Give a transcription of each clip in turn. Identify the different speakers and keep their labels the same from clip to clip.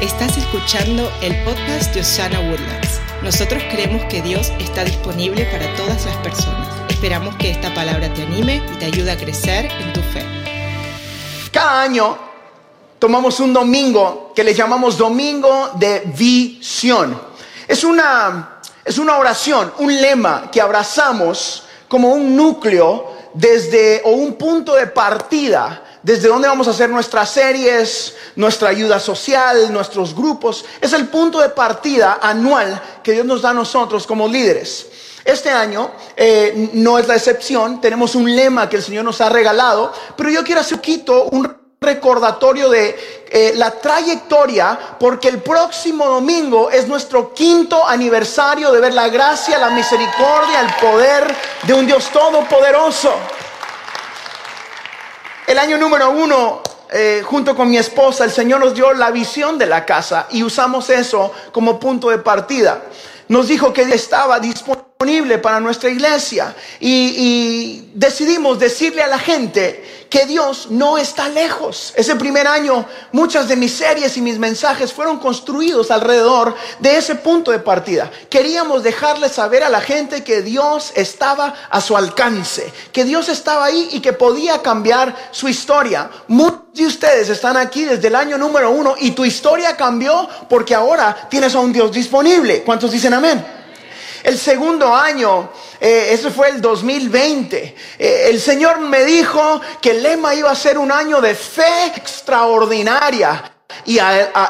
Speaker 1: Estás escuchando el podcast de Osana Woodlands. Nosotros creemos que Dios está disponible para todas las personas. Esperamos que esta palabra te anime y te ayude a crecer en tu fe.
Speaker 2: Cada año tomamos un domingo que le llamamos Domingo de Visión. Es una, es una oración, un lema que abrazamos como un núcleo desde o un punto de partida desde donde vamos a hacer nuestras series, nuestra ayuda social, nuestros grupos. Es el punto de partida anual que Dios nos da a nosotros como líderes. Este año eh, no es la excepción, tenemos un lema que el Señor nos ha regalado, pero yo quiero hacer un poquito un recordatorio de eh, la trayectoria, porque el próximo domingo es nuestro quinto aniversario de ver la gracia, la misericordia, el poder de un Dios todopoderoso. El año número uno, eh, junto con mi esposa, el Señor nos dio la visión de la casa y usamos eso como punto de partida. Nos dijo que estaba disponible para nuestra iglesia y, y decidimos decirle a la gente que Dios no está lejos. Ese primer año, muchas de mis series y mis mensajes fueron construidos alrededor de ese punto de partida. Queríamos dejarle saber a la gente que Dios estaba a su alcance, que Dios estaba ahí y que podía cambiar su historia. Muchos de ustedes están aquí desde el año número uno y tu historia cambió porque ahora tienes a un Dios disponible. ¿Cuántos dicen amén? El segundo año, eh, eso fue el 2020, eh, el Señor me dijo que el lema iba a ser un año de fe extraordinaria. Y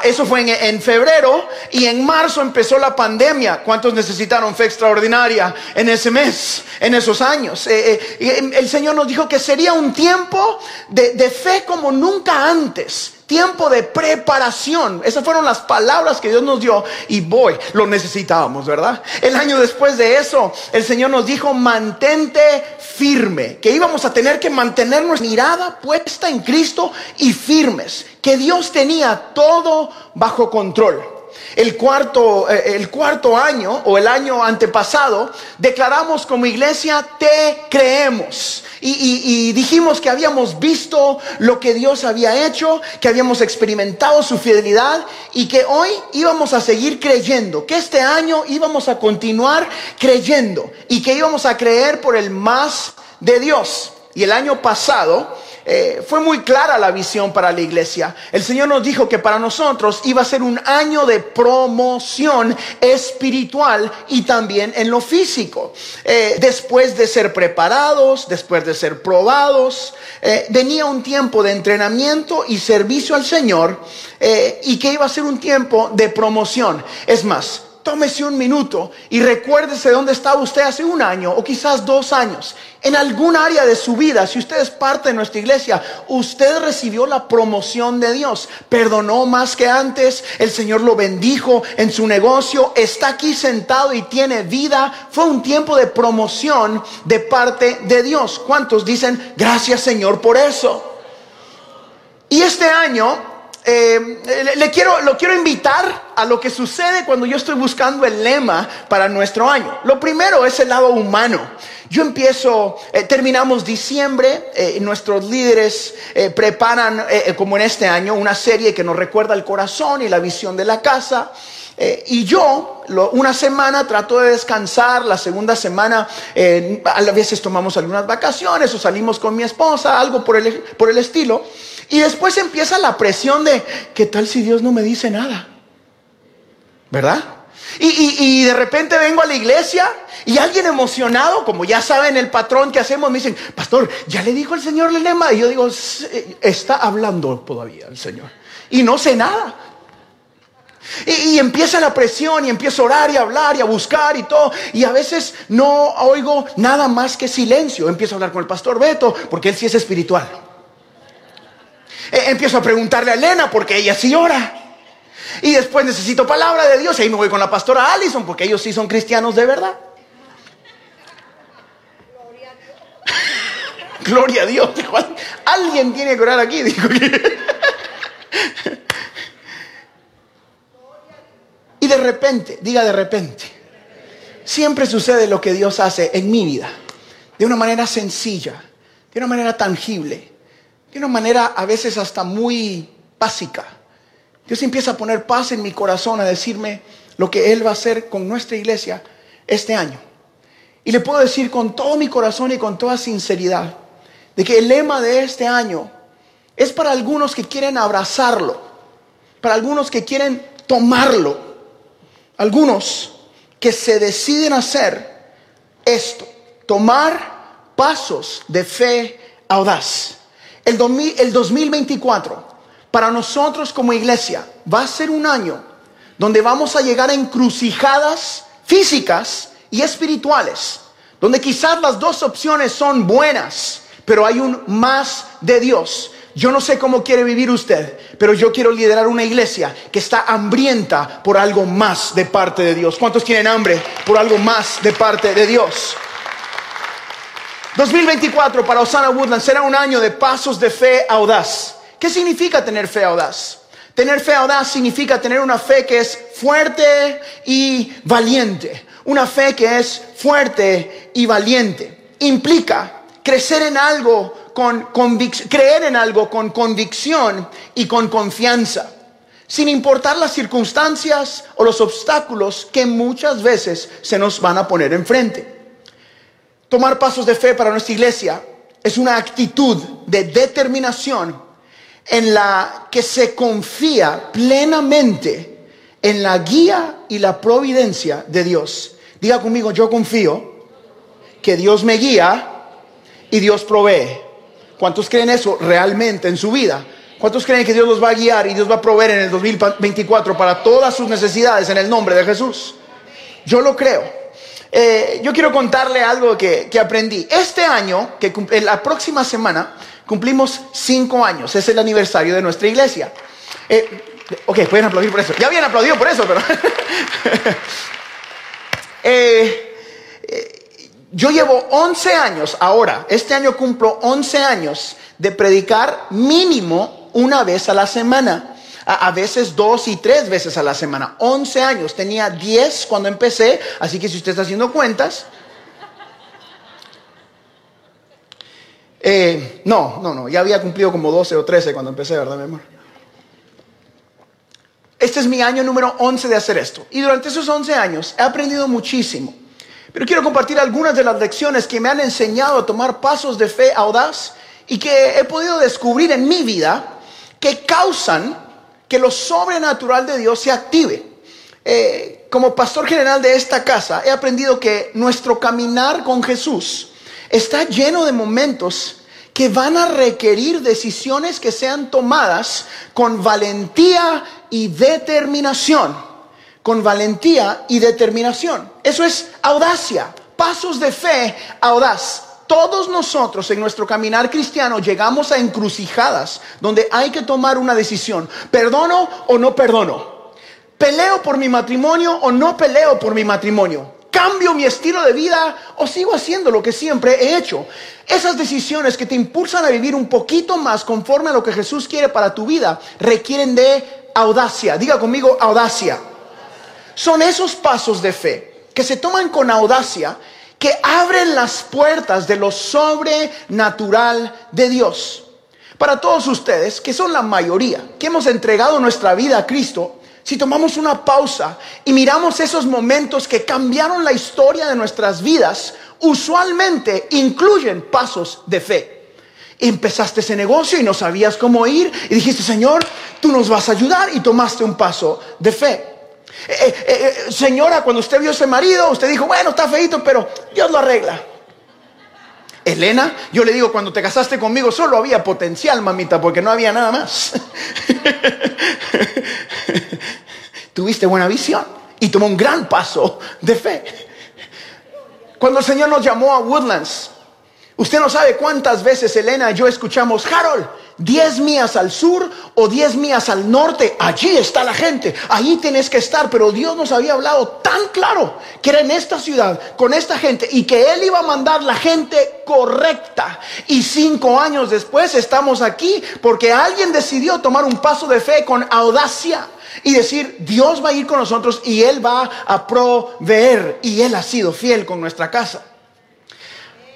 Speaker 2: eso fue en, febrero y en marzo empezó la pandemia. ¿Cuántos necesitaron fe extraordinaria en ese mes, en esos años? Eh, el Señor nos dijo que sería un tiempo de fe como nunca antes tiempo de preparación. Esas fueron las palabras que Dios nos dio y voy, lo necesitábamos, ¿verdad? El año después de eso, el Señor nos dijo, mantente firme, que íbamos a tener que mantener nuestra mirada puesta en Cristo y firmes, que Dios tenía todo bajo control. El cuarto, eh, el cuarto año o el año antepasado, declaramos como iglesia, te creemos. Y, dijimos que habíamos visto lo que Dios había hecho, que habíamos experimentado su fidelidad y que hoy íbamos a seguir creyendo, que este año íbamos a continuar creyendo y que íbamos a creer por el más de Dios. Y el año pasado eh, fue muy clara la visión para la iglesia. El Señor nos dijo que para nosotros iba a ser un año de promoción espiritual y también en lo físico. Eh, después de ser preparados, después de ser probados, eh, venía un tiempo de entrenamiento y servicio al Señor y que iba a ser un tiempo de promoción. Es más, tómese un minuto y recuérdese dónde estaba usted hace un año o quizás dos años. En algún área de su vida, si usted es parte de nuestra iglesia, usted recibió la promoción de Dios, perdonó más que antes, el Señor lo bendijo en su negocio, está aquí sentado y tiene vida. Fue un tiempo de promoción de parte de Dios. ¿Cuántos dicen gracias Señor por eso? Y este año eh, le quiero, lo quiero invitar a lo que sucede cuando yo estoy buscando el lema para nuestro año. Lo primero es el lado humano. Yo empiezo, eh, terminamos diciembre, eh, nuestros líderes preparan, como en este año, una serie que nos recuerda el corazón y la visión de la casa. y yo, una semana trato de descansar, la segunda semana a veces tomamos algunas vacaciones o salimos con mi esposa, algo por el, por el estilo. Y después empieza la presión de, ¿qué tal si Dios no me dice nada? ¿Verdad? Y, de repente vengo a la iglesia y alguien emocionado, como ya saben el patrón que hacemos, me dicen, pastor, ya le dijo el Señor el lema. Y yo digo, está hablando todavía el Señor. Y no sé nada. Y, y, empieza la presión y empiezo a orar y a hablar y a buscar y todo. Y a veces no oigo nada más que silencio. Empiezo a hablar con el pastor Beto porque él sí es espiritual. Eh, empiezo a preguntarle a Elena porque ella sí ora. Y después necesito palabra de Dios y ahí me voy con la pastora Allison porque ellos sí son cristianos de verdad. Gloria a Dios. Alguien tiene que orar aquí. y de repente, diga de repente, siempre sucede lo que Dios hace en mi vida. De una manera sencilla, de una manera tangible de una manera a veces hasta muy básica. Dios empieza a poner paz en mi corazón, a decirme lo que Él va a hacer con nuestra iglesia este año. Y le puedo decir con todo mi corazón y con toda sinceridad, de que el lema de este año es para algunos que quieren abrazarlo, para algunos que quieren tomarlo, algunos que se deciden hacer esto, tomar pasos de fe audaz. El, 2024 para nosotros como iglesia va a ser un año donde vamos a llegar a encrucijadas físicas y espirituales, donde quizás las dos opciones son buenas, pero hay un más de Dios. Yo no sé cómo quiere vivir usted, pero yo quiero liderar una iglesia que está hambrienta por algo más de parte de Dios. ¿Cuántos tienen hambre por algo más de parte de Dios? 2024 para Osana Woodland será un año de pasos de fe audaz. ¿Qué significa tener fe audaz? Tener fe audaz significa tener una fe que es fuerte y valiente. Una fe que es fuerte y valiente. Implica crecer en algo con convicción, creer en algo con convicción y con confianza. Sin importar las circunstancias o los obstáculos que muchas veces se nos van a poner enfrente. Tomar pasos de fe para nuestra iglesia es una actitud de determinación en la que se confía plenamente en la guía y la providencia de Dios. Diga conmigo, yo confío que Dios me guía y Dios provee. ¿Cuántos creen eso realmente en su vida? ¿Cuántos creen que Dios los va a guiar y Dios va a proveer en el 2024 para todas sus necesidades en el nombre de Jesús? Yo lo creo. Eh, yo quiero contarle algo que, que aprendí. Este año, que la próxima semana, Cumplimos cinco años, es el aniversario de nuestra iglesia. Eh, ok, pueden aplaudir por eso. Ya habían aplaudido por eso, pero... Eh, eh, yo llevo 11 años ahora, este año cumplo 11 años de predicar mínimo una vez a la semana. A, veces dos y tres veces a la semana. 11 años. Tenía 10 cuando empecé, así que si usted está haciendo cuentas, Eh, no, no, no, ya había cumplido como 12 o 13 cuando empecé, ¿verdad, mi amor? Este es mi año número 11 de hacer esto. Y durante esos 11 años he aprendido muchísimo. Pero quiero compartir algunas de las lecciones que me han enseñado a tomar pasos de fe audaz y que he podido descubrir en mi vida que causan que lo sobrenatural de Dios se active. Eh, como pastor general de esta casa, he aprendido que nuestro caminar con Jesús está lleno de momentos que van a requerir decisiones que sean tomadas con valentía y determinación. Con valentía y determinación. Eso es audacia, pasos de fe audaz. Todos nosotros en nuestro caminar cristiano llegamos a encrucijadas donde hay que tomar una decisión. ¿Perdono o no perdono? ¿Peleo por mi matrimonio o no peleo por mi matrimonio? ¿Cambio mi estilo de vida o sigo haciendo lo que siempre he hecho? Esas decisiones que te impulsan a vivir un poquito más conforme a lo que Jesús quiere para tu vida requieren de audacia. Diga conmigo audacia. Son esos pasos de fe que se toman con audacia que abren las puertas de lo sobrenatural de Dios. Para todos ustedes, que son la mayoría, que hemos entregado nuestra vida a Cristo, si tomamos una pausa y miramos esos momentos que cambiaron la historia de nuestras vidas, usualmente incluyen pasos de fe. Empezaste ese negocio y no sabías cómo ir y dijiste, Señor, tú nos vas a ayudar y tomaste un paso de fe. Eh, eh, eh, señora, cuando usted vio a ese marido, usted dijo, bueno, está feito, pero Dios lo arregla. Elena, yo le digo, cuando te casaste conmigo solo había potencial, mamita, porque no había nada más. Tuviste buena visión y tomó un gran paso de fe. Cuando el Señor nos llamó a Woodlands, usted no sabe cuántas veces Elena y yo escuchamos, Harold, 10 millas al sur o 10 millas al norte, allí está la gente, allí tienes que estar, pero Dios nos había hablado tan claro que era en esta ciudad, con esta gente, y que Él iba a mandar la gente correcta. Y cinco años después estamos aquí porque alguien decidió tomar un paso de fe con audacia y decir, Dios va a ir con nosotros y Él va a proveer, y Él ha sido fiel con nuestra casa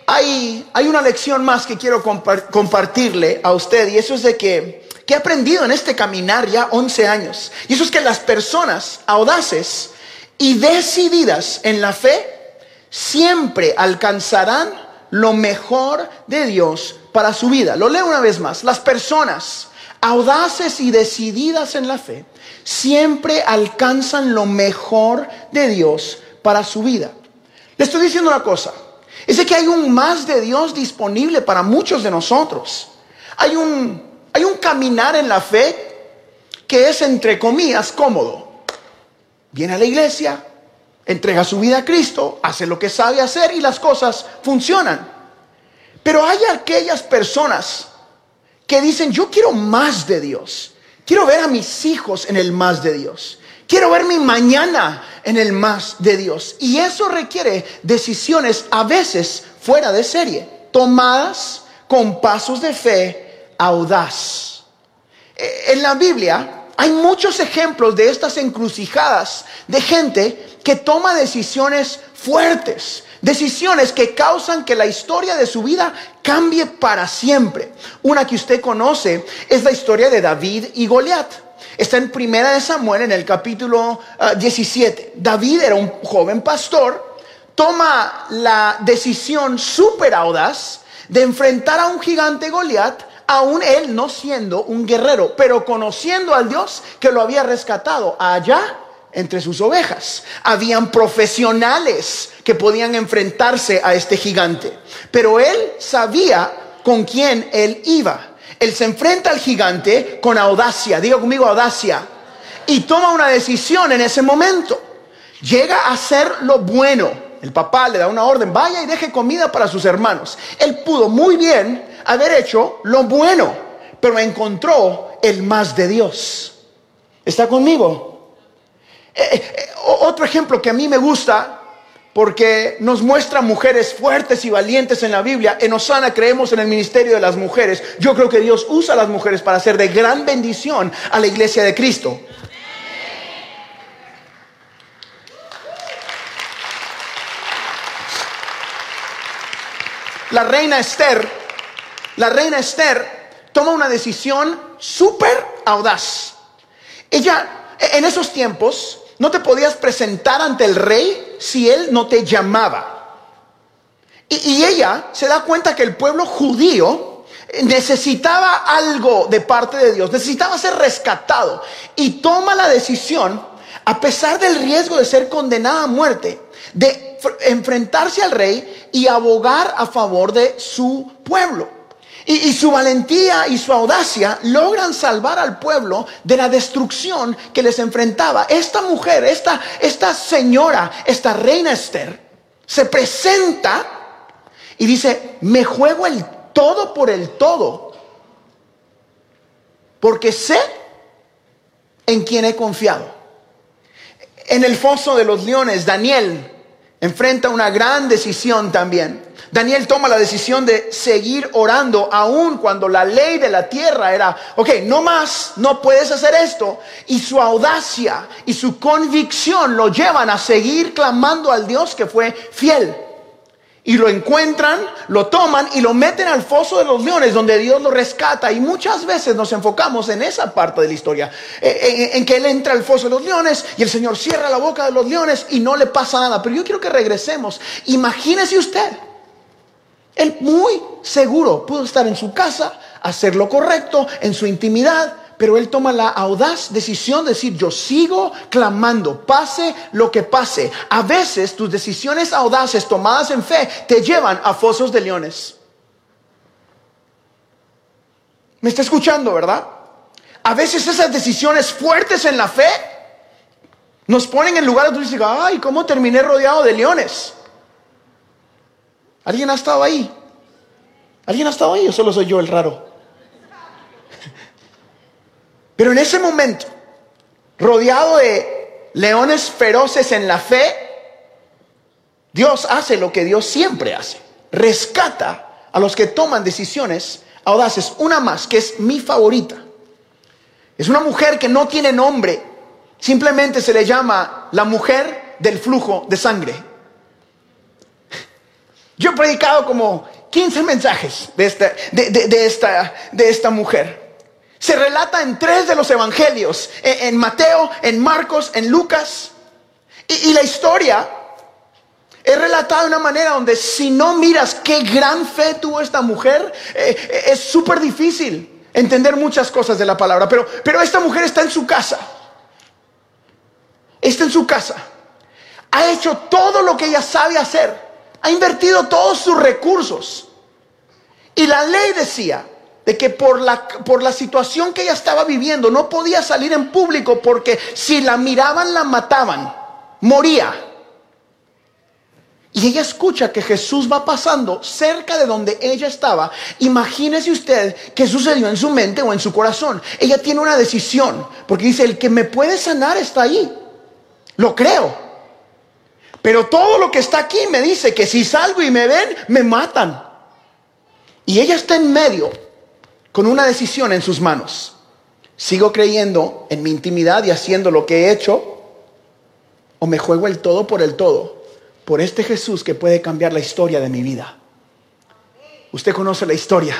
Speaker 2: hay, una lección más que quiero compartirle a usted y eso es de que que he aprendido en este caminar ya 11 años. Y eso es que las personas audaces y decididas en la fe siempre alcanzarán lo mejor de Dios para su vida. Lo leo una vez más. Las personas audaces y decididas en la fe siempre alcanzan lo mejor de Dios para su vida. Le estoy diciendo una cosa. Es que hay un más de Dios disponible para muchos de nosotros. Hay un, hay un caminar en la fe que es, entre comillas, cómodo. Viene a la iglesia, entrega su vida a Cristo, hace lo que sabe hacer y las cosas funcionan. Pero hay aquellas personas que dicen, yo quiero más de Dios. Quiero ver a mis hijos en el más de Dios. Quiero ver mi mañana en el más de Dios. Y eso requiere decisiones a veces fuera de serie, tomadas con pasos de fe audaz. Eh, en la Biblia hay muchos ejemplos de estas encrucijadas de gente que toma decisiones fuertes, decisiones que causan que la historia de su vida cambie para siempre. Una que usted conoce es la historia de David y Goliat. Está en Primera de Samuel en el capítulo 17. Ah, David era un joven pastor, toma la decisión súper audaz de enfrentar a un gigante Goliat, aún él no siendo un guerrero, pero conociendo al Dios que lo había rescatado allá entre sus ovejas. Habían profesionales que podían enfrentarse a este gigante, pero él sabía con quién él iba. Él se enfrenta al gigante con audacia, digo conmigo audacia, y toma una decisión en ese momento. Llega a hacer lo bueno. El papá le da una orden, vaya y deje comida para sus hermanos. Él pudo muy bien haber hecho lo bueno, pero encontró el más de Dios. ¿Está conmigo? Eh, eh, eh, otro ejemplo que a mí me gusta porque nos muestra mujeres fuertes y valientes en la Biblia. En Osana creemos en el ministerio de las mujeres. Yo creo que Dios usa a las mujeres para hacer de gran bendición a la iglesia de Cristo. La reina Esther, la reina Esther toma una decisión súper audaz. Ella, en esos tiempos, no te podías presentar ante el rey si él no te llamaba. Y, ella se da cuenta que el pueblo judío necesitaba algo de parte de Dios, necesitaba ser rescatado. Y toma la decisión, a pesar del riesgo de ser condenada a muerte, de enfrentarse al rey y abogar a favor de su pueblo. Y, su valentía y su audacia logran salvar al pueblo de la destrucción que les enfrentaba. Esta mujer, esta, esta señora, esta reina Esther, se presenta y dice, me juego el todo por el todo, porque sé en quién he confiado. En el foso de los leones, Daniel enfrenta una gran decisión también. Daniel toma la decisión de seguir orando aun cuando la ley de la tierra era, ok, no más, no puedes hacer esto. Y su audacia y su convicción lo llevan a seguir clamando al Dios que fue fiel. Y lo encuentran, lo toman y lo meten al foso de los leones donde Dios lo rescata. Y muchas veces nos enfocamos en esa parte de la historia, en, que Él entra al foso de los leones y el Señor cierra la boca de los leones y no le pasa nada. Pero yo quiero que regresemos. Imagínese usted él muy seguro pudo estar en su casa, hacer lo correcto, en su intimidad, pero él toma la audaz decisión de decir, yo sigo clamando, pase lo que pase. A veces tus decisiones audaces tomadas en fe te llevan a fosos de leones. ¿Me está escuchando, verdad? A veces esas decisiones fuertes en la fe nos ponen en lugares donde dices, ay, ¿cómo terminé rodeado de leones? ¿Alguien ha estado ahí? ¿Alguien ha estado ahí o solo soy yo el raro? Pero en ese momento, rodeado de leones feroces en la fe, Dios hace lo que Dios siempre hace. Rescata a los que toman decisiones audaces. Una más, que es mi favorita. Es una mujer que no tiene nombre. Simplemente se le llama la mujer del flujo de sangre. Yo he predicado como 15 mensajes de esta, de, esta, de esta mujer. Se relata en tres de los evangelios, en, Mateo, en Marcos, en Lucas. Y, la historia es relatada de una manera donde si no miras qué gran fe tuvo esta mujer, eh, eh, es súper difícil entender muchas cosas de la palabra. Pero, pero esta mujer está en su casa. Está en su casa. Ha hecho todo lo que ella sabe hacer. Ha invertido todos sus recursos. Y la ley decía de que por la, por la situación que ella estaba viviendo no podía salir en público porque si la miraban la mataban, moría. Y ella escucha que Jesús va pasando cerca de donde ella estaba. Imagínese usted qué sucedió en su mente o en su corazón. Ella tiene una decisión, porque dice, el que me puede sanar está ahí. Lo creo. Pero todo lo que está aquí me dice que si salgo y me ven, me matan. Y ella está en medio con una decisión en sus manos. ¿Sigo creyendo en mi intimidad y haciendo lo que he hecho? ¿O me juego el todo por el todo? Por este Jesús que puede cambiar la historia de mi vida. Usted conoce la historia.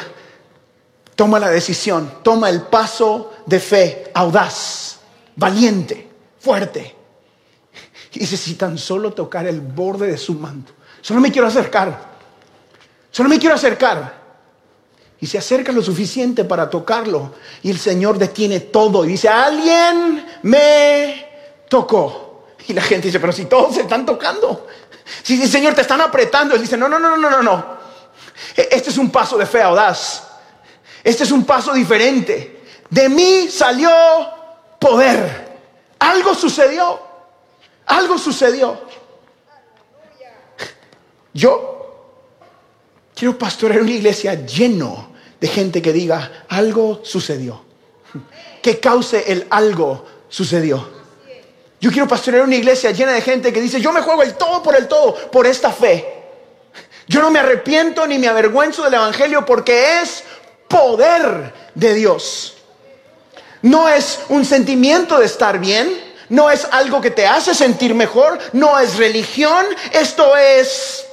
Speaker 2: Toma la decisión, toma el paso de fe, audaz, valiente, fuerte. Dice, si tan solo tocar el borde de su manto, solo me quiero acercar, solo me quiero acercar y se acerca lo suficiente para tocarlo. Y el Señor detiene todo y dice, alguien me tocó. Y la gente dice, pero si todos se están tocando. Si el Señor te están apretando, Él dice, no, no, no, no, no, no. E, este es un paso de fe audaz. Este es un paso diferente. De mí salió poder. Algo sucedió. Algo sucedió. Yo quiero pastorear una iglesia lleno de gente que diga, algo sucedió. Que cause el algo sucedió. Yo quiero pastorear una iglesia llena de gente que dice, yo me juego el todo por el todo, por esta fe. Yo no me arrepiento ni me avergüenzo del Evangelio porque es poder de Dios. No es un sentimiento de estar bien, no es algo que te hace sentir mejor, no es religión, esto es,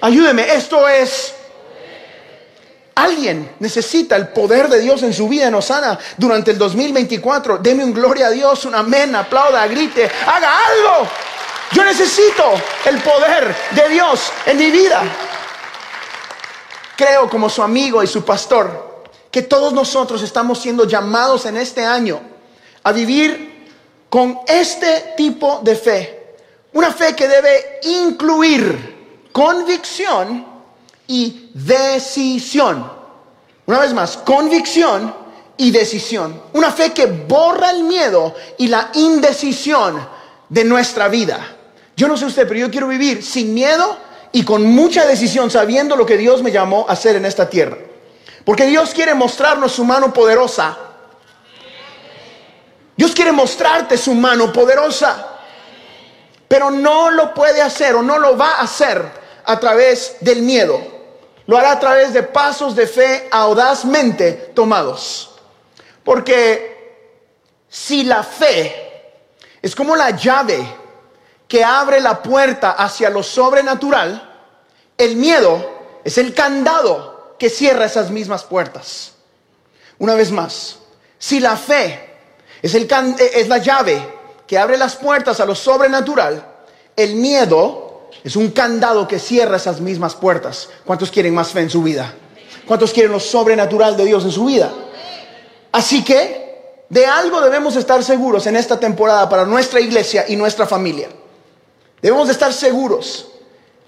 Speaker 2: ayúdeme, esto es Alguien necesita el poder de Dios en su vida en Osana durante el 2024. Deme un gloria a Dios, un amén, aplauda, grite, haga algo. Yo necesito el poder de Dios en mi vida. Creo como su amigo y su pastor que todos nosotros estamos siendo llamados en este año a vivir con este tipo de fe. Una fe que debe incluir convicción y decisión. Una vez más, convicción y decisión. Una fe que borra el miedo y la indecisión de nuestra vida. Yo no sé usted, pero yo quiero vivir sin miedo y con mucha decisión, sabiendo lo que Dios me llamó a hacer en esta tierra. Porque Dios quiere mostrarnos su mano poderosa. Dios quiere mostrarte su mano poderosa. Pero no lo puede hacer o no lo va a hacer a través del miedo. Lo hará a través de pasos de fe audazmente tomados. Porque si la fe es como la llave que abre la puerta hacia lo sobrenatural, el miedo es el candado que cierra esas mismas puertas. Una vez más, si la fe es, el es la llave que abre las puertas a lo sobrenatural, el miedo es un candado que cierra esas mismas puertas. ¿Cuántos quieren más fe en su vida? ¿Cuántos quieren lo sobrenatural de Dios en su vida? Así que de algo debemos estar seguros en esta temporada para nuestra iglesia y nuestra familia. Debemos estar seguros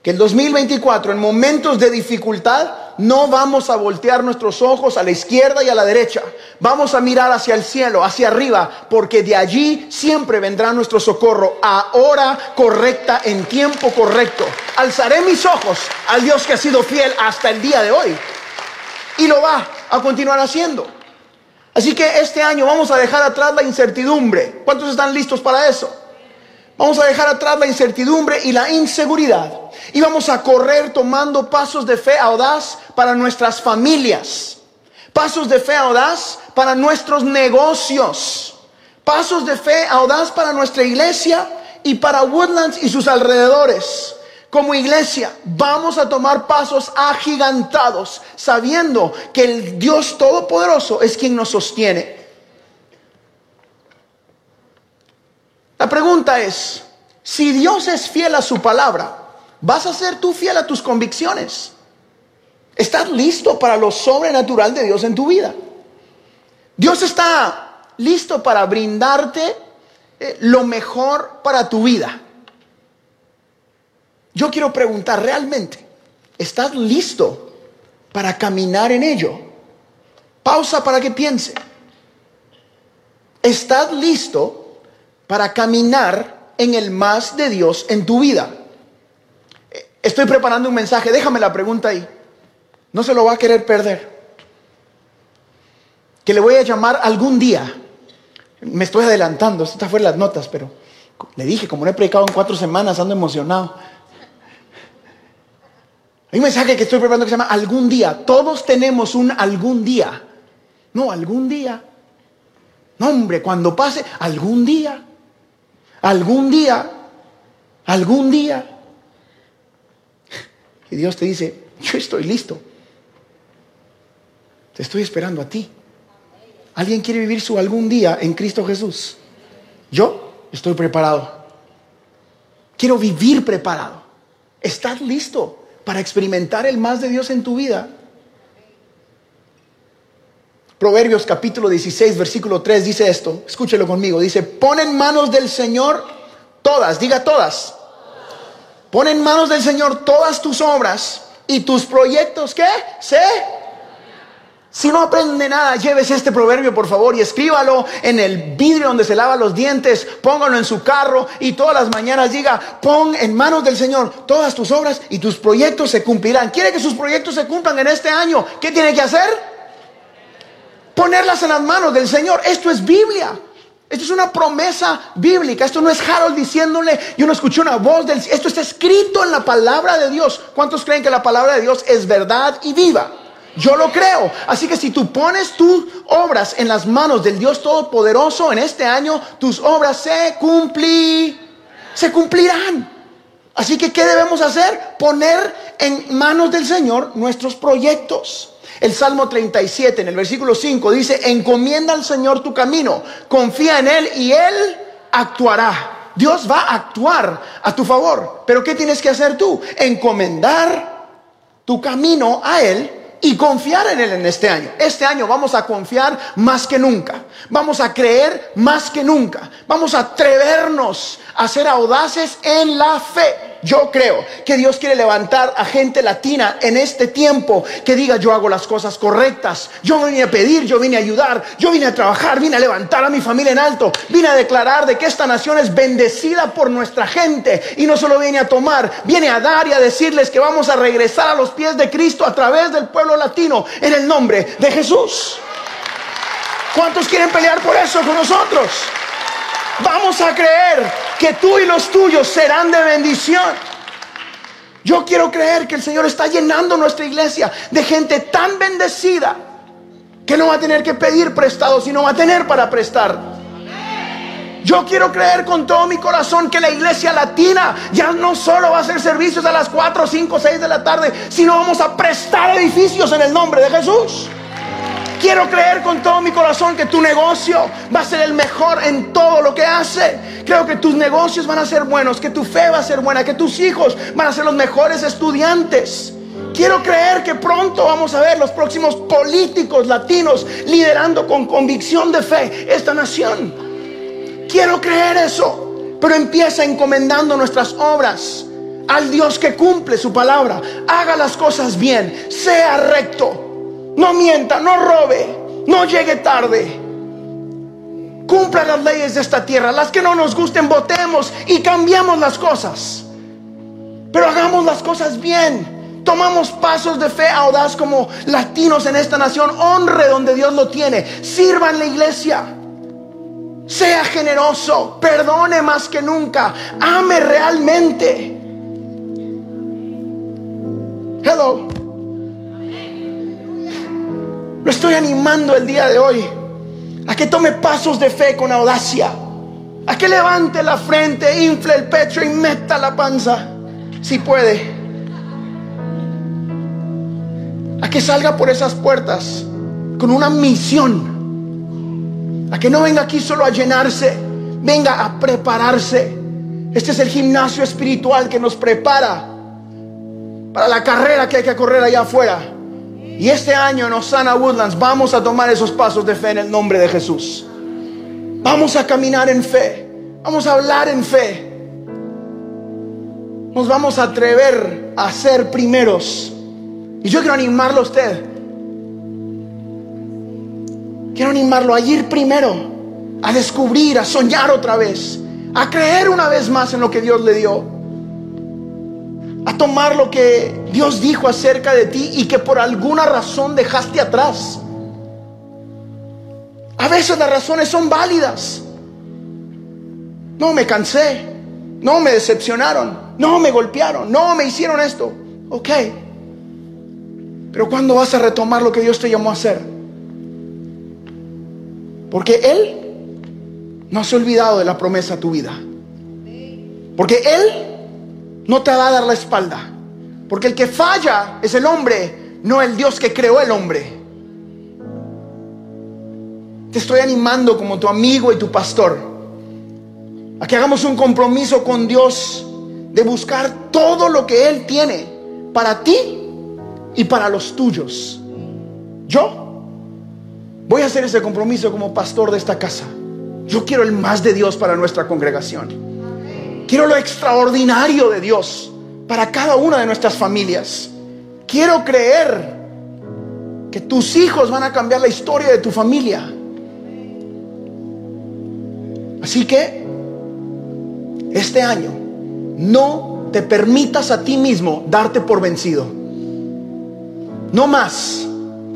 Speaker 2: que el 2024, en momentos de dificultad, no vamos a voltear nuestros ojos a la izquierda y a la derecha. Vamos a mirar hacia el cielo, hacia arriba, porque de allí siempre vendrá nuestro socorro a hora correcta, en tiempo correcto. Alzaré mis ojos al Dios que ha sido fiel hasta el día de hoy. Y lo va a continuar haciendo. Así que este año vamos a dejar atrás la incertidumbre. ¿Cuántos están listos para eso? Vamos a dejar atrás la incertidumbre y la inseguridad. Y vamos a correr tomando pasos de fe audaz para nuestras familias. Pasos de fe audaz para nuestros negocios. Pasos de fe audaz para nuestra iglesia y para Woodlands y sus alrededores. como iglesia vamos a tomar pasos agigantados, sabiendo que el Dios Todopoderoso es quien nos sostiene. La pregunta es, si Dios es fiel a su palabra, ¿vas a ser tú fiel a tus convicciones? ¿Estás listo para lo sobrenatural de Dios en tu vida? Dios está listo para brindarte eh, lo mejor para tu vida. Yo quiero preguntar, ¿realmente estás listo para caminar en ello? Pausa para que piense. ¿Estás listo para caminar en el más de Dios en tu vida? Estoy preparando un mensaje, déjame la pregunta ahí. No se lo va a querer perder. Que le voy a llamar algún día. Me estoy adelantando, fuera de las notas, pero le dije, como no he predicado en cuatro semanas, ando emocionado. Hay un mensaje que estoy preparando que se llama algún día. Todos tenemos un algún día. No, algún día. No, hombre, cuando pase, algún día. Algún día. Algún día. Y Dios te dice, yo estoy listo. Te estoy esperando a ti. ¿Alguien quiere vivir su algún día en Cristo Jesús? Yo estoy preparado. Quiero vivir preparado. ¿Estás listo para experimentar el más de Dios en tu vida? Proverbios capítulo 16, versículo 3 dice esto. Escúchelo conmigo. Dice, pon en manos del Señor todas, diga todas. Pon en manos del Señor todas tus obras y tus proyectos, ¿qué? Se si no aprende nada, llévese este proverbio por favor y escríbalo en el vidrio donde se lava los dientes, póngalo en su carro y todas las mañanas diga, pon en manos del Señor todas tus obras y tus proyectos se cumplirán. ¿Quiere que sus proyectos se cumplan en este año? ¿Qué tiene que hacer? Ponerlas en las manos del Señor. Esto es Biblia. Esto es una promesa bíblica. Esto no es Harold diciéndole, yo no escuché una voz del... Esto está escrito en la palabra de Dios. ¿Cuántos creen que la palabra de Dios es verdad y viva? Yo lo creo. Así que si tú pones tus obras en las manos del Dios Todopoderoso en este año, tus obras se cumplirán. Se cumplirán. Así que, ¿qué debemos hacer? Poner en manos del Señor nuestros proyectos. El Salmo 37, en el versículo 5, dice, encomienda al Señor tu camino, confía en Él y Él actuará. Dios va a actuar a tu favor. Pero ¿qué tienes que hacer tú? Encomendar tu camino a Él y confiar en Él en este año. Este año vamos a confiar más que nunca. Vamos a creer más que nunca. Vamos a atrevernos a ser audaces en la fe. Yo creo que Dios quiere levantar a gente latina en este tiempo que diga yo hago las cosas correctas. Yo vine a pedir, yo vine a ayudar, yo vine a trabajar, vine a levantar a mi familia en alto, vine a declarar de que esta nación es bendecida por nuestra gente y no solo viene a tomar, viene a dar y a decirles que vamos a regresar a los pies de Cristo a través del pueblo latino en el nombre de Jesús. ¿Cuántos quieren pelear por eso con nosotros? Vamos a creer que tú y los tuyos serán de bendición. Yo quiero creer que el Señor está llenando nuestra iglesia de gente tan bendecida que no va a tener que pedir prestado, sino va a tener para prestar. Yo quiero creer con todo mi corazón que la iglesia latina ya no solo va a hacer servicios a las 4, 5, 6 de la tarde, sino vamos a prestar edificios en el nombre de Jesús. Quiero creer con todo mi corazón que tu negocio va a ser el mejor en todo lo que hace. Creo que tus negocios van a ser buenos, que tu fe va a ser buena, que tus hijos van a ser los mejores estudiantes. Quiero creer que pronto vamos a ver los próximos políticos latinos liderando con convicción de fe esta nación. Quiero creer eso, pero empieza encomendando nuestras obras al Dios que cumple su palabra. Haga las cosas bien, sea recto no mienta, no robe, no llegue tarde. Cumpla las leyes de esta tierra, las que no nos gusten, votemos y cambiamos las cosas. Pero hagamos las cosas bien. Tomamos pasos de fe audaz como latinos en esta nación. Honre donde Dios lo tiene. Sirva en la iglesia. Sea generoso. Perdone más que nunca. Ame realmente. Hello. Lo estoy animando el día de hoy a que tome pasos de fe con audacia, a que levante la frente, infle el pecho y meta la panza. si puede, a que salga por esas puertas con una misión, a que no venga aquí solo a llenarse, venga a prepararse. Este es el gimnasio espiritual que nos prepara para la carrera que hay que correr allá afuera. Y este año en Osana Woodlands vamos a tomar esos pasos de fe en el nombre de Jesús. Vamos a caminar en fe. Vamos a hablar en fe. Nos vamos a atrever a ser primeros. Y yo quiero animarlo a usted. Quiero animarlo a ir primero, a descubrir, a soñar otra vez, a creer una vez más en lo que Dios le dio, a tomar lo que Dios dijo acerca de ti y que por alguna razón dejaste atrás. A veces las razones son válidas. No me cansé, no me decepcionaron, no me golpearon, no me hicieron esto. Ok. Pero ¿cuándo vas a retomar lo que Dios te llamó a hacer? Porque Él no se ha olvidado de la promesa a tu vida. Porque Él no te va a dar la espalda. Porque el que falla es el hombre, no el Dios que creó el hombre. Te estoy animando como tu amigo y tu pastor a que hagamos un compromiso con Dios de buscar todo lo que Él tiene para ti y para los tuyos. Yo voy a hacer ese compromiso como pastor de esta casa. Yo quiero el más de Dios para nuestra congregación. Quiero lo extraordinario de Dios para cada una de nuestras familias. Quiero creer que tus hijos van a cambiar la historia de tu familia. Así que este año no te permitas a ti mismo darte por vencido. No más.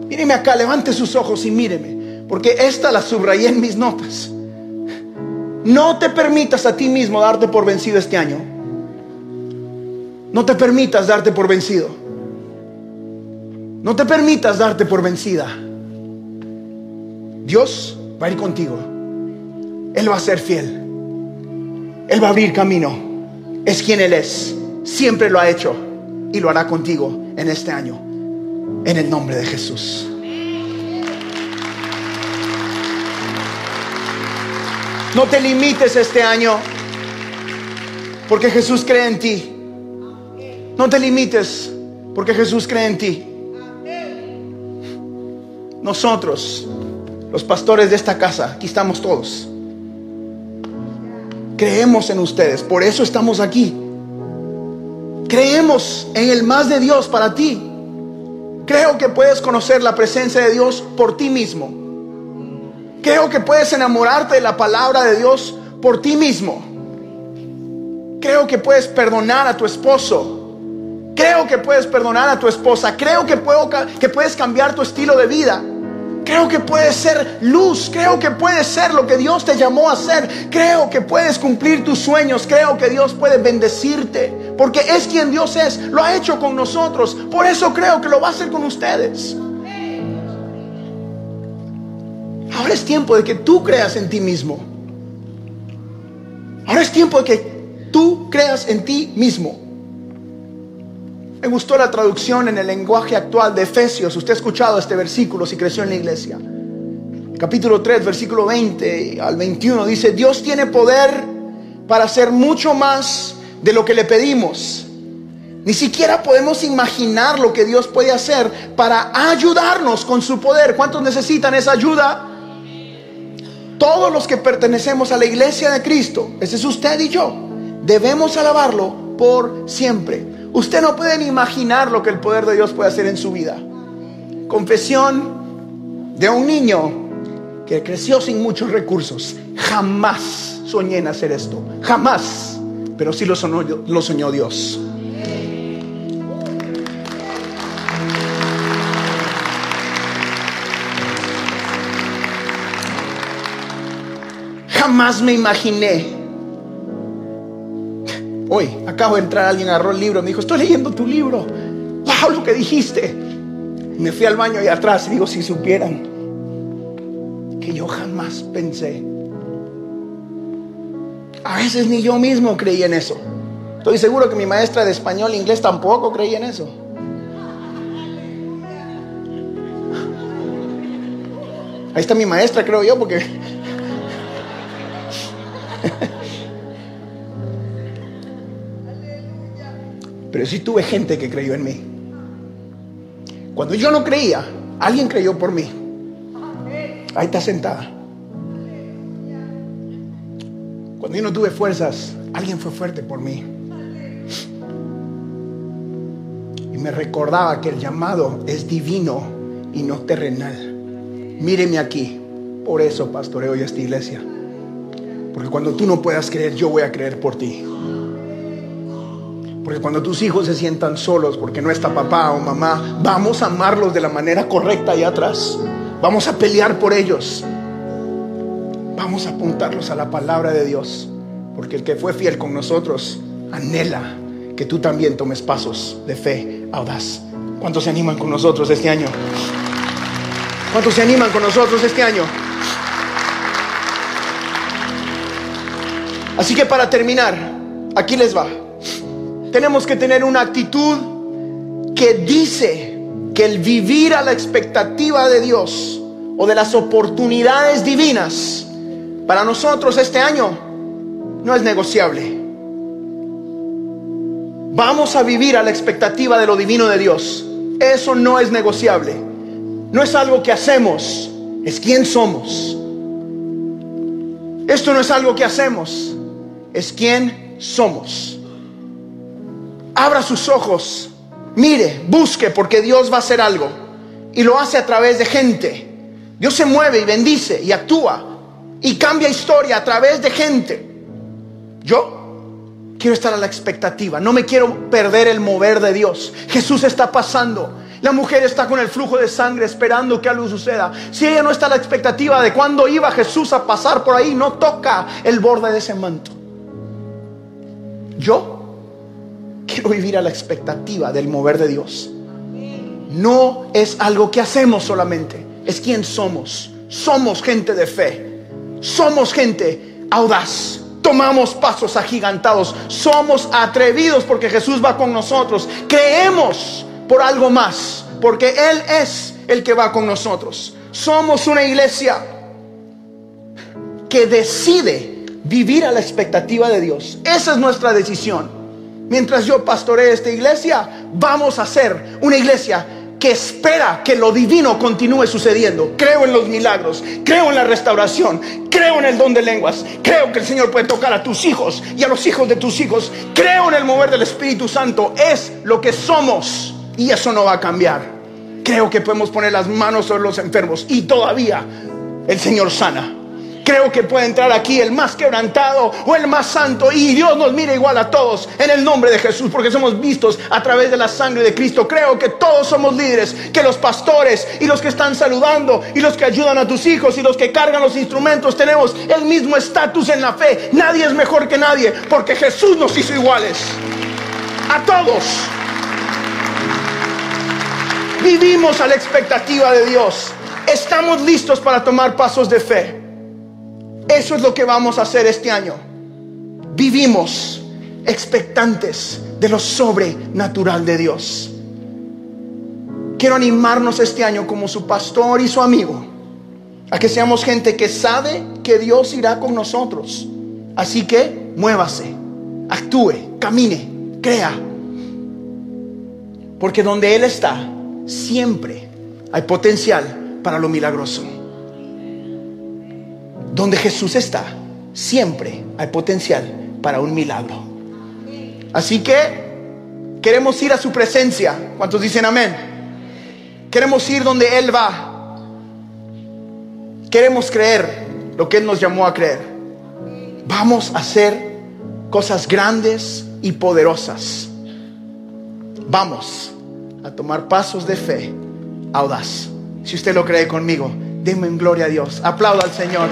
Speaker 2: Míreme acá, levante sus ojos y míreme, porque esta la subrayé en mis notas. No te permitas a ti mismo darte por vencido este año. No te permitas darte por vencido. No te permitas darte por vencida. Dios va a ir contigo. Él va a ser fiel. Él va a abrir camino. Es quien Él es. Siempre lo ha hecho y lo hará contigo en este año. En el nombre de Jesús. No te limites este año porque Jesús cree en ti. No te limites porque Jesús cree en ti. Nosotros, los pastores de esta casa, aquí estamos todos. Creemos en ustedes, por eso estamos aquí. Creemos en el más de Dios para ti. Creo que puedes conocer la presencia de Dios por ti mismo. Creo que puedes enamorarte de la palabra de Dios por ti mismo. Creo que puedes perdonar a tu esposo. Creo que puedes perdonar a tu esposa. Creo que, puedo, que puedes cambiar tu estilo de vida. Creo que puedes ser luz. Creo que puedes ser lo que Dios te llamó a ser. Creo que puedes cumplir tus sueños. Creo que Dios puede bendecirte. Porque es quien Dios es. Lo ha hecho con nosotros. Por eso creo que lo va a hacer con ustedes. Ahora es tiempo de que tú creas en ti mismo. Ahora es tiempo de que tú creas en ti mismo. Me gustó la traducción en el lenguaje actual de Efesios. Usted ha escuchado este versículo si creció en la iglesia. Capítulo 3, versículo 20 al 21 dice, Dios tiene poder para hacer mucho más de lo que le pedimos. Ni siquiera podemos imaginar lo que Dios puede hacer para ayudarnos con su poder. ¿Cuántos necesitan esa ayuda? Todos los que pertenecemos a la iglesia de Cristo, ese es usted y yo, debemos alabarlo por siempre. Usted no puede ni imaginar lo que el poder de Dios puede hacer en su vida. Confesión de un niño que creció sin muchos recursos. Jamás soñé en hacer esto. Jamás. Pero sí lo lo soñó Dios. Jamás me imaginé Hoy acabo de entrar alguien, agarró el libro, me dijo, estoy leyendo tu libro. Wow, lo que dijiste. Me fui al baño ahí atrás y digo, si supieran que yo jamás pensé. A veces ni yo mismo creí en eso. Estoy seguro que mi maestra de español e inglés tampoco creía en eso. Ahí está mi maestra, creo yo, porque... Pero sí tuve gente que creyó en mí. Cuando yo no creía, alguien creyó por mí. Ahí está sentada. Cuando yo no tuve fuerzas, alguien fue fuerte por mí. Y me recordaba que el llamado es divino y no terrenal. Míreme aquí. Por eso pastoreo yo esta iglesia. Porque cuando tú no puedas creer, yo voy a creer por ti. Porque cuando tus hijos se sientan solos porque no está papá o mamá, vamos a amarlos de la manera correcta allá atrás. Vamos a pelear por ellos. Vamos a apuntarlos a la palabra de Dios. Porque el que fue fiel con nosotros anhela que tú también tomes pasos de fe audaz. ¿Cuántos se animan con nosotros este año? ¿Cuántos se animan con nosotros este año? Así que para terminar, aquí les va. Tenemos que tener una actitud que dice que el vivir a la expectativa de Dios o de las oportunidades divinas para nosotros este año no es negociable. Vamos a vivir a la expectativa de lo divino de Dios. Eso no es negociable. No es algo que hacemos, es quién somos. Esto no es algo que hacemos, es quién somos. Abra sus ojos, mire, busque, porque Dios va a hacer algo. Y lo hace a través de gente. Dios se mueve y bendice y actúa y cambia historia a través de gente. Yo quiero estar a la expectativa, no me quiero perder el mover de Dios. Jesús está pasando. La mujer está con el flujo de sangre esperando que algo suceda. Si ella no está a la expectativa de cuándo iba Jesús a pasar por ahí, no toca el borde de ese manto. Yo quiero vivir a la expectativa del mover de Dios. No es algo que hacemos solamente, es quien somos. Somos gente de fe, somos gente audaz. Tomamos pasos agigantados, somos atrevidos porque Jesús va con nosotros. Creemos por algo más, porque Él es el que va con nosotros. Somos una iglesia que decide vivir a la expectativa de Dios. Esa es nuestra decisión. Mientras yo pastoree esta iglesia, vamos a ser una iglesia que espera que lo divino continúe sucediendo. Creo en los milagros, creo en la restauración, creo en el don de lenguas, creo que el Señor puede tocar a tus hijos y a los hijos de tus hijos, creo en el mover del Espíritu Santo. Es lo que somos y eso no va a cambiar. Creo que podemos poner las manos sobre los enfermos y todavía el Señor sana. Creo que puede entrar aquí el más quebrantado o el más santo y Dios nos mira igual a todos en el nombre de Jesús porque somos vistos a través de la sangre de Cristo. Creo que todos somos líderes, que los pastores y los que están saludando y los que ayudan a tus hijos y los que cargan los instrumentos tenemos el mismo estatus en la fe. Nadie es mejor que nadie porque Jesús nos hizo iguales. A todos. Vivimos a la expectativa de Dios. Estamos listos para tomar pasos de fe. Eso es lo que vamos a hacer este año. Vivimos expectantes de lo sobrenatural de Dios. Quiero animarnos este año como su pastor y su amigo a que seamos gente que sabe que Dios irá con nosotros. Así que muévase, actúe, camine, crea. Porque donde Él está, siempre hay potencial para lo milagroso. Donde Jesús está, siempre hay potencial para un milagro. Así que queremos ir a su presencia. ¿Cuántos dicen amén? Queremos ir donde Él va. Queremos creer lo que Él nos llamó a creer. Vamos a hacer cosas grandes y poderosas. Vamos a tomar pasos de fe audaz. Si usted lo cree conmigo, denme en gloria a Dios. Aplauda al Señor.